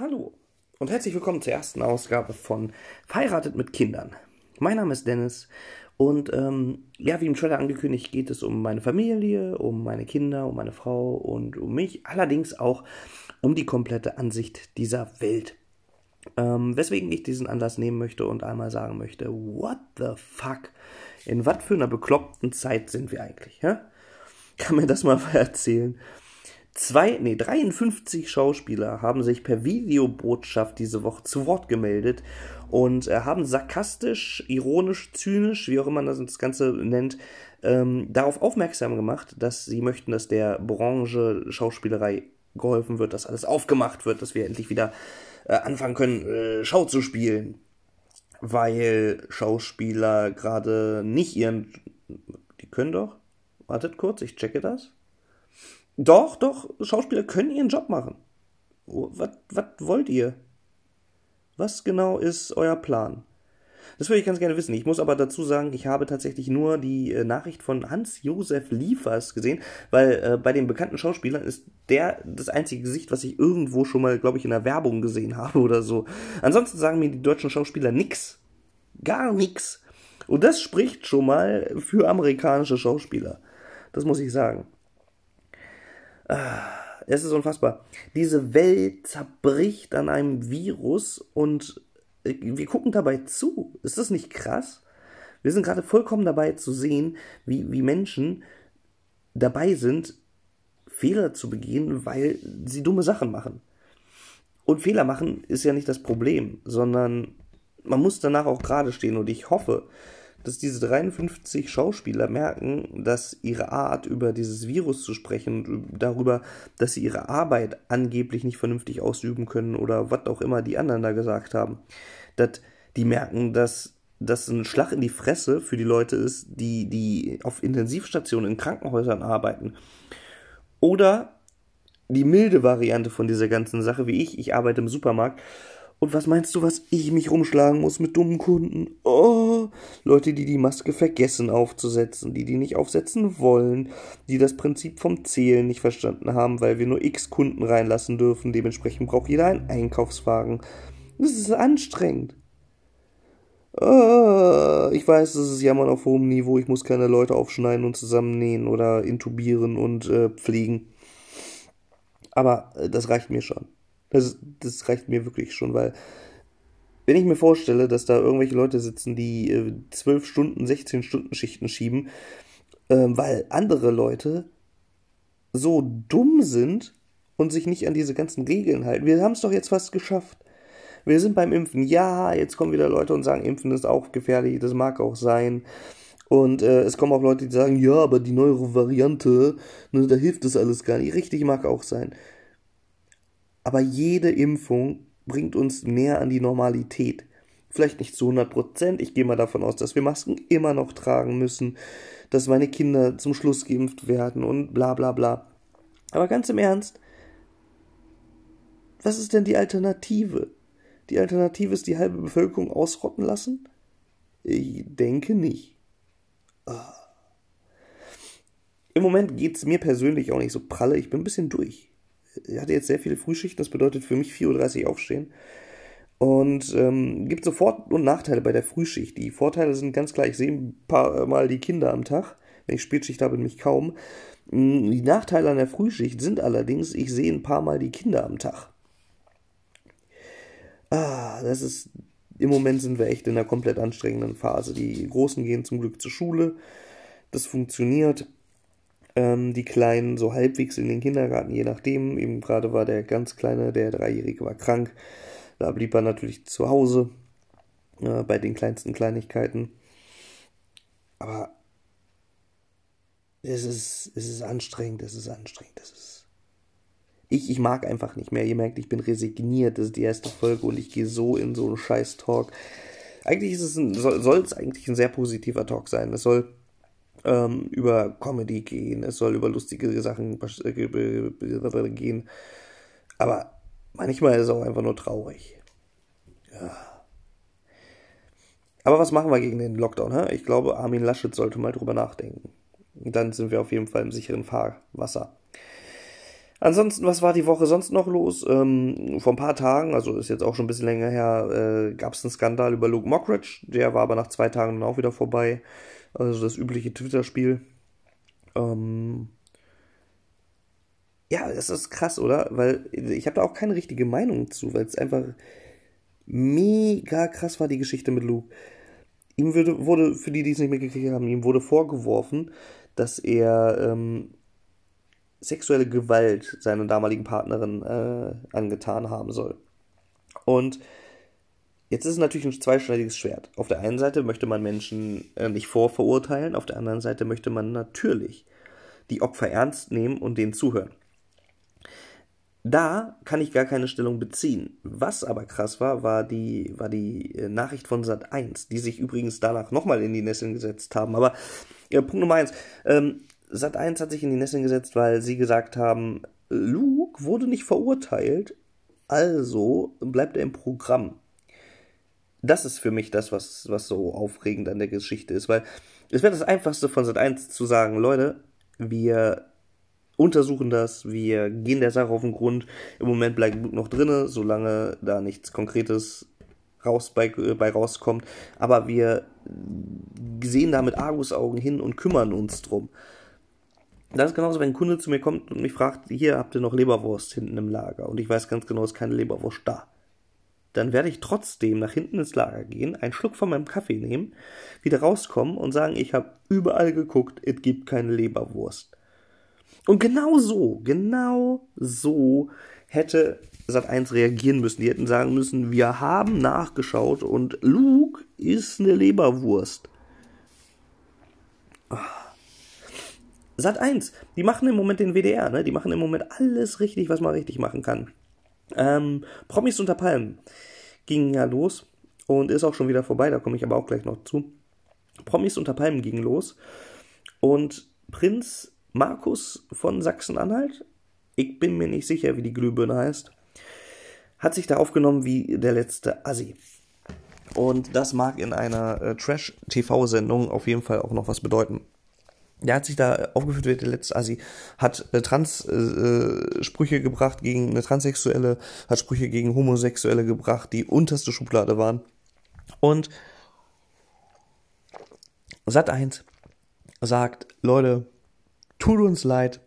Hallo und herzlich willkommen zur ersten Ausgabe von Verheiratet mit Kindern. Mein Name ist Dennis und ähm, ja, wie im Trailer angekündigt, geht es um meine Familie, um meine Kinder, um meine Frau und um mich, allerdings auch um die komplette Ansicht dieser Welt. Ähm, weswegen ich diesen Anlass nehmen möchte und einmal sagen möchte, what the fuck? In was für einer bekloppten Zeit sind wir eigentlich? Ja? Kann mir das mal erzählen? Zwei, nee, 53 Schauspieler haben sich per Videobotschaft diese Woche zu Wort gemeldet und äh, haben sarkastisch, ironisch, zynisch, wie auch immer man das Ganze nennt, ähm, darauf aufmerksam gemacht, dass sie möchten, dass der Branche Schauspielerei geholfen wird, dass alles aufgemacht wird, dass wir endlich wieder äh, anfangen können, äh, Schau zu spielen. Weil Schauspieler gerade nicht ihren. Die können doch. Wartet kurz, ich checke das. Doch, doch, Schauspieler können ihren Job machen. Oh, was wollt ihr? Was genau ist euer Plan? Das würde ich ganz gerne wissen. Ich muss aber dazu sagen, ich habe tatsächlich nur die äh, Nachricht von Hans-Josef Liefers gesehen, weil äh, bei den bekannten Schauspielern ist der das einzige Gesicht, was ich irgendwo schon mal, glaube ich, in der Werbung gesehen habe oder so. Ansonsten sagen mir die deutschen Schauspieler nix. Gar nix. Und das spricht schon mal für amerikanische Schauspieler. Das muss ich sagen. Ah, es ist unfassbar. Diese Welt zerbricht an einem Virus und äh, wir gucken dabei zu. Ist das nicht krass? Wir sind gerade vollkommen dabei zu sehen, wie, wie Menschen dabei sind, Fehler zu begehen, weil sie dumme Sachen machen. Und Fehler machen ist ja nicht das Problem, sondern man muss danach auch gerade stehen. Und ich hoffe, dass diese 53 Schauspieler merken, dass ihre Art, über dieses Virus zu sprechen, darüber, dass sie ihre Arbeit angeblich nicht vernünftig ausüben können oder was auch immer die anderen da gesagt haben, dass die merken, dass das ein Schlag in die Fresse für die Leute ist, die, die auf Intensivstationen in Krankenhäusern arbeiten. Oder die milde Variante von dieser ganzen Sache, wie ich, ich arbeite im Supermarkt und was meinst du, was ich mich rumschlagen muss mit dummen Kunden? Oh, Leute, die die Maske vergessen aufzusetzen, die die nicht aufsetzen wollen, die das Prinzip vom Zählen nicht verstanden haben, weil wir nur x Kunden reinlassen dürfen. Dementsprechend braucht jeder einen Einkaufswagen. Das ist anstrengend. Oh, ich weiß, das ist Jammern auf hohem Niveau. Ich muss keine Leute aufschneiden und zusammennähen oder intubieren und äh, pflegen. Aber äh, das reicht mir schon. Das, das reicht mir wirklich schon, weil wenn ich mir vorstelle, dass da irgendwelche Leute sitzen, die äh, 12 Stunden, 16 Stunden Schichten schieben, äh, weil andere Leute so dumm sind und sich nicht an diese ganzen Regeln halten. Wir haben es doch jetzt fast geschafft. Wir sind beim Impfen. Ja, jetzt kommen wieder Leute und sagen, Impfen ist auch gefährlich, das mag auch sein. Und äh, es kommen auch Leute, die sagen, ja, aber die neue Variante, ne, da hilft das alles gar nicht. Richtig mag auch sein. Aber jede Impfung bringt uns näher an die Normalität. Vielleicht nicht zu 100 Prozent. Ich gehe mal davon aus, dass wir Masken immer noch tragen müssen, dass meine Kinder zum Schluss geimpft werden und bla bla bla. Aber ganz im Ernst, was ist denn die Alternative? Die Alternative ist die halbe Bevölkerung ausrotten lassen? Ich denke nicht. Ah. Im Moment geht es mir persönlich auch nicht so pralle. Ich bin ein bisschen durch hatte jetzt sehr viele Frühschichten, das bedeutet für mich 4.30 Uhr aufstehen. Und ähm, gibt so Vor- und Nachteile bei der Frühschicht. Die Vorteile sind ganz klar, ich sehe ein paar Mal die Kinder am Tag. Wenn ich Spätschicht habe, nämlich kaum. Mm, die Nachteile an der Frühschicht sind allerdings, ich sehe ein paar Mal die Kinder am Tag. Ah, das ist. Im Moment sind wir echt in einer komplett anstrengenden Phase. Die Großen gehen zum Glück zur Schule. Das funktioniert ähm, die Kleinen so halbwegs in den Kindergarten, je nachdem. Eben gerade war der ganz Kleine, der Dreijährige, war krank. Da blieb er natürlich zu Hause äh, bei den kleinsten Kleinigkeiten. Aber es ist, es ist anstrengend, es ist anstrengend, es ist. Ich, ich mag einfach nicht mehr. Ihr merkt, ich bin resigniert. Das ist die erste Folge und ich gehe so in so einen scheiß Talk. Eigentlich ist es ein, soll es eigentlich ein sehr positiver Talk sein. Es soll ähm, über Comedy gehen, es soll über lustige Sachen äh, gehen. Aber manchmal ist es auch einfach nur traurig. Ja. Aber was machen wir gegen den Lockdown? Hä? Ich glaube, Armin Laschet sollte mal drüber nachdenken. Dann sind wir auf jeden Fall im sicheren Fahrwasser. Ansonsten, was war die Woche sonst noch los? Ähm, vor ein paar Tagen, also ist jetzt auch schon ein bisschen länger her, äh, gab es einen Skandal über Luke Mockridge. Der war aber nach zwei Tagen dann auch wieder vorbei. Also das übliche Twitter-Spiel. Ähm, ja, das ist krass, oder? Weil ich habe da auch keine richtige Meinung zu, weil es einfach mega krass war, die Geschichte mit Luke. Ihm wurde, wurde, für die, die es nicht mitgekriegt haben, ihm wurde vorgeworfen, dass er ähm, sexuelle Gewalt seiner damaligen Partnerin äh, angetan haben soll. Und jetzt ist es natürlich ein zweischneidiges Schwert. Auf der einen Seite möchte man Menschen äh, nicht vorverurteilen, auf der anderen Seite möchte man natürlich die Opfer ernst nehmen und denen zuhören. Da kann ich gar keine Stellung beziehen. Was aber krass war, war die, war die äh, Nachricht von Sat 1, die sich übrigens danach nochmal in die Nesseln gesetzt haben. Aber ja, Punkt Nummer eins. Ähm, Sat 1 hat sich in die Nesseln gesetzt, weil sie gesagt haben, Luke wurde nicht verurteilt, also bleibt er im Programm. Das ist für mich das, was, was so aufregend an der Geschichte ist, weil es wäre das Einfachste von Sat 1 zu sagen, Leute, wir untersuchen das, wir gehen der Sache auf den Grund. Im Moment bleibt Luke noch drinne, solange da nichts Konkretes raus bei, bei rauskommt. Aber wir sehen da mit Argusaugen hin und kümmern uns drum. Das ist genauso, wenn ein Kunde zu mir kommt und mich fragt, hier habt ihr noch Leberwurst hinten im Lager und ich weiß ganz genau, es ist keine Leberwurst da. Dann werde ich trotzdem nach hinten ins Lager gehen, einen Schluck von meinem Kaffee nehmen, wieder rauskommen und sagen, ich habe überall geguckt, es gibt keine Leberwurst. Und genau so, genau so hätte Sat1 reagieren müssen. Die hätten sagen müssen, wir haben nachgeschaut und Luke ist eine Leberwurst. Sat 1, die machen im Moment den WDR, ne? Die machen im Moment alles richtig, was man richtig machen kann. Ähm, Promis unter Palmen ging ja los und ist auch schon wieder vorbei, da komme ich aber auch gleich noch zu. Promis unter Palmen ging los und Prinz Markus von Sachsen-Anhalt, ich bin mir nicht sicher, wie die Glühbirne heißt, hat sich da aufgenommen wie der letzte Assi. Und das mag in einer äh, Trash-TV-Sendung auf jeden Fall auch noch was bedeuten der hat sich da aufgeführt, wie der letzte Assi, hat äh, Trans-Sprüche äh, gebracht gegen eine Transsexuelle, hat Sprüche gegen Homosexuelle gebracht, die unterste Schublade waren. Und Sat 1 sagt, Leute, tut uns leid,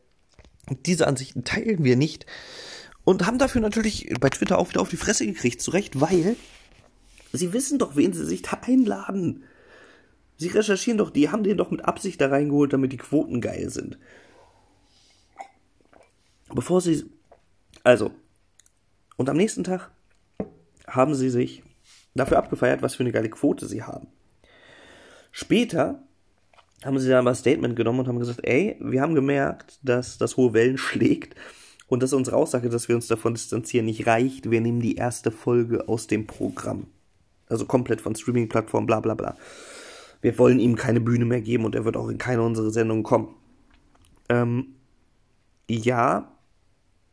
diese Ansichten teilen wir nicht. Und haben dafür natürlich bei Twitter auch wieder auf die Fresse gekriegt, zu Recht, weil sie wissen doch, wen sie sich da einladen. Sie recherchieren doch, die haben den doch mit Absicht da reingeholt, damit die Quoten geil sind. Bevor sie. Also. Und am nächsten Tag haben sie sich dafür abgefeiert, was für eine geile Quote sie haben. Später haben sie dann mal ein Statement genommen und haben gesagt, ey, wir haben gemerkt, dass das hohe Wellen schlägt und dass unsere Aussage, dass wir uns davon distanzieren, nicht reicht. Wir nehmen die erste Folge aus dem Programm. Also komplett von Streaming-Plattformen, bla bla bla wir wollen ihm keine Bühne mehr geben und er wird auch in keine unserer Sendungen kommen. Ähm, ja,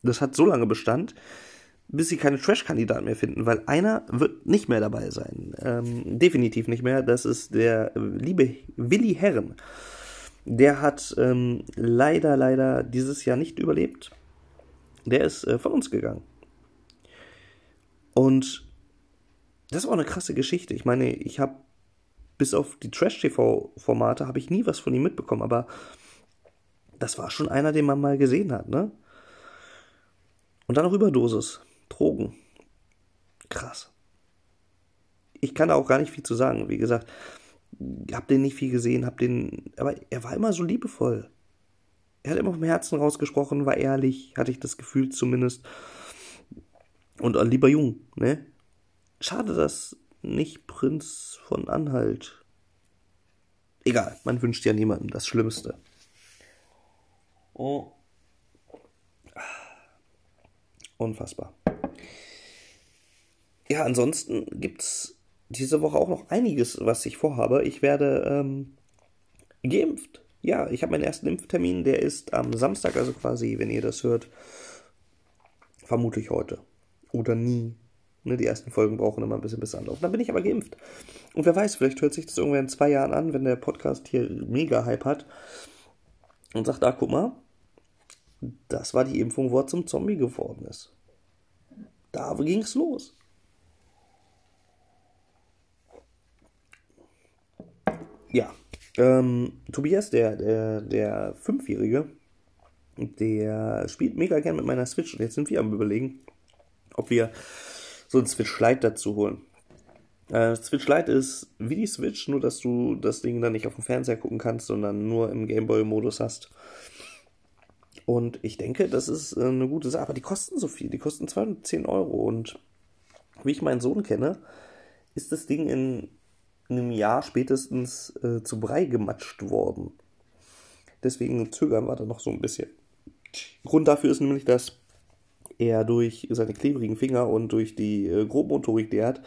das hat so lange Bestand, bis sie keine Trash-Kandidaten mehr finden, weil einer wird nicht mehr dabei sein. Ähm, definitiv nicht mehr. Das ist der liebe Willi Herren. Der hat ähm, leider, leider dieses Jahr nicht überlebt. Der ist äh, von uns gegangen. Und das war eine krasse Geschichte. Ich meine, ich habe bis auf die Trash-TV-Formate habe ich nie was von ihm mitbekommen, aber das war schon einer, den man mal gesehen hat, ne? Und dann noch Überdosis, Drogen. Krass. Ich kann da auch gar nicht viel zu sagen. Wie gesagt, hab den nicht viel gesehen, hab den, aber er war immer so liebevoll. Er hat immer vom Herzen rausgesprochen, war ehrlich, hatte ich das Gefühl zumindest. Und ein lieber Jung, ne? Schade, dass nicht Prinz von Anhalt. Egal, man wünscht ja niemandem das Schlimmste. Oh. Unfassbar. Ja, ansonsten gibt's diese Woche auch noch einiges, was ich vorhabe. Ich werde ähm, geimpft. Ja, ich habe meinen ersten Impftermin, der ist am Samstag, also quasi, wenn ihr das hört, vermutlich heute. Oder nie. Ne, die ersten Folgen brauchen immer ein bisschen bis Anlauf. Dann bin ich aber geimpft. Und wer weiß, vielleicht hört sich das irgendwann in zwei Jahren an, wenn der Podcast hier mega Hype hat und sagt, ah, guck mal, das war die Impfung, wo er zum Zombie geworden ist. Da ging's los. Ja, ähm, Tobias, der, der, der Fünfjährige, der spielt mega gern mit meiner Switch und jetzt sind wir am überlegen, ob wir so ein Switch Lite dazu holen. Äh, Switch Lite ist wie die Switch, nur dass du das Ding dann nicht auf dem Fernseher gucken kannst, sondern nur im Gameboy-Modus hast. Und ich denke, das ist äh, eine gute Sache. Aber die kosten so viel. Die kosten 210 Euro. Und wie ich meinen Sohn kenne, ist das Ding in einem Jahr spätestens äh, zu Brei gematscht worden. Deswegen zögern wir da noch so ein bisschen. Grund dafür ist nämlich, dass er durch seine klebrigen Finger und durch die äh, Grobmotorik, die er hat,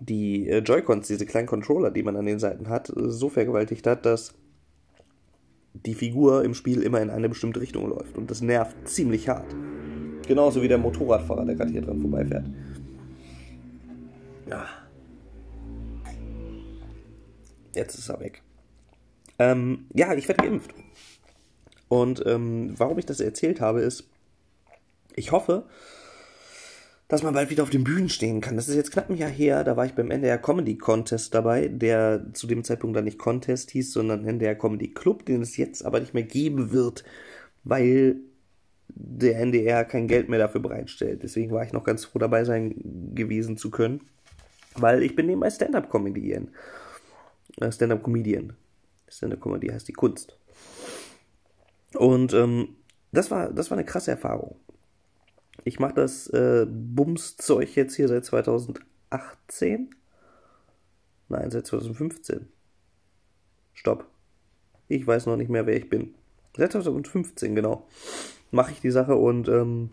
die äh, Joy-Cons, diese kleinen Controller, die man an den Seiten hat, äh, so vergewaltigt hat, dass die Figur im Spiel immer in eine bestimmte Richtung läuft. Und das nervt ziemlich hart. Genauso wie der Motorradfahrer, der gerade hier dran vorbeifährt. Ja. Jetzt ist er weg. Ähm, ja, ich werde geimpft. Und ähm, warum ich das erzählt habe, ist, ich hoffe, dass man bald wieder auf den Bühnen stehen kann. Das ist jetzt knapp ein Jahr her, da war ich beim NDR Comedy Contest dabei, der zu dem Zeitpunkt dann nicht Contest hieß, sondern NDR Comedy Club, den es jetzt aber nicht mehr geben wird, weil der NDR kein Geld mehr dafür bereitstellt. Deswegen war ich noch ganz froh dabei sein gewesen zu können, weil ich bin nebenbei Stand-Up-Comedian. Äh, Stand-Up-Comedian. Stand-Up-Comedy heißt die Kunst. Und ähm, das, war, das war eine krasse Erfahrung. Ich mache das äh, Bums-Zeug jetzt hier seit 2018. Nein, seit 2015. Stopp. Ich weiß noch nicht mehr, wer ich bin. Seit 2015, genau. Mache ich die Sache und ähm,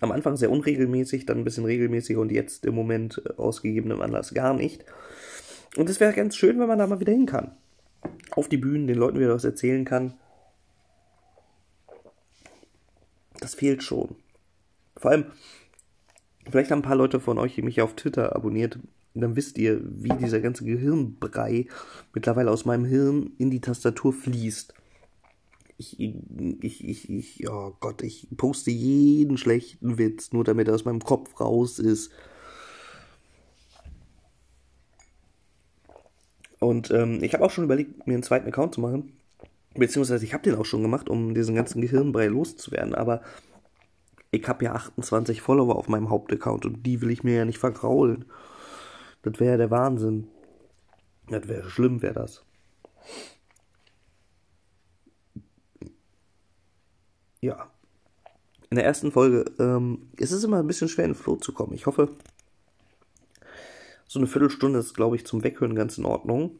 am Anfang sehr unregelmäßig, dann ein bisschen regelmäßiger und jetzt im Moment äh, aus gegebenem Anlass gar nicht. Und es wäre ganz schön, wenn man da mal wieder hin kann. Auf die Bühnen, den Leuten wieder was erzählen kann. Das fehlt schon. Vor allem, vielleicht haben ein paar Leute von euch mich auf Twitter abonniert. Dann wisst ihr, wie dieser ganze Gehirnbrei mittlerweile aus meinem Hirn in die Tastatur fließt. Ich, ich, ich, ich, oh Gott, ich poste jeden schlechten Witz, nur damit er aus meinem Kopf raus ist. Und ähm, ich habe auch schon überlegt, mir einen zweiten Account zu machen. Beziehungsweise ich habe den auch schon gemacht, um diesen ganzen Gehirnbrei loszuwerden. Aber ich habe ja 28 Follower auf meinem Hauptaccount und die will ich mir ja nicht vergraulen. Das wäre ja der Wahnsinn. Das wäre schlimm, wäre das. Ja. In der ersten Folge ähm, ist es immer ein bisschen schwer in den Flow zu kommen. Ich hoffe, so eine Viertelstunde ist, glaube ich, zum Weghören ganz in Ordnung.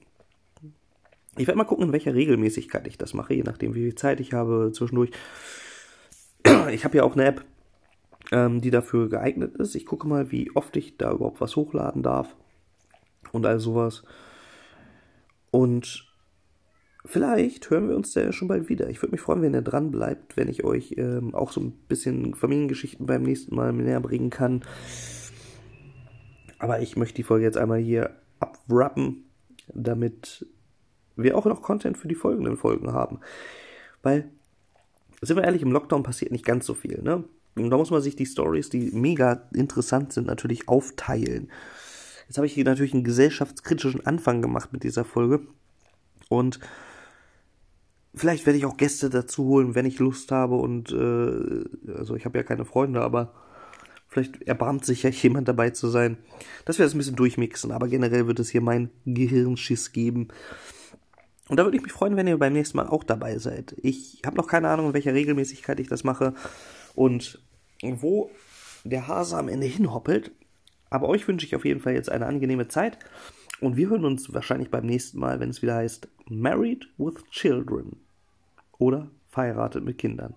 Ich werde mal gucken, in welcher Regelmäßigkeit ich das mache, je nachdem, wie viel Zeit ich habe zwischendurch. Ich habe ja auch eine App, ähm, die dafür geeignet ist. Ich gucke mal, wie oft ich da überhaupt was hochladen darf und all sowas. Und vielleicht hören wir uns da schon bald wieder. Ich würde mich freuen, wenn ihr dran bleibt, wenn ich euch ähm, auch so ein bisschen Familiengeschichten beim nächsten Mal näher bringen kann. Aber ich möchte die Folge jetzt einmal hier abwrappen, damit wir auch noch Content für die folgenden Folgen haben. Weil, sind wir ehrlich, im Lockdown passiert nicht ganz so viel, ne? Und da muss man sich die Stories, die mega interessant sind, natürlich aufteilen. Jetzt habe ich hier natürlich einen gesellschaftskritischen Anfang gemacht mit dieser Folge. Und vielleicht werde ich auch Gäste dazu holen, wenn ich Lust habe. Und äh, also ich habe ja keine Freunde, aber vielleicht erbarmt sich ja jemand dabei zu sein, dass wir das ein bisschen durchmixen. Aber generell wird es hier mein Gehirnschiss geben. Und da würde ich mich freuen, wenn ihr beim nächsten Mal auch dabei seid. Ich habe noch keine Ahnung, in welcher Regelmäßigkeit ich das mache und wo der Hase am Ende hinhoppelt. Aber euch wünsche ich auf jeden Fall jetzt eine angenehme Zeit. Und wir hören uns wahrscheinlich beim nächsten Mal, wenn es wieder heißt Married with Children oder verheiratet mit Kindern.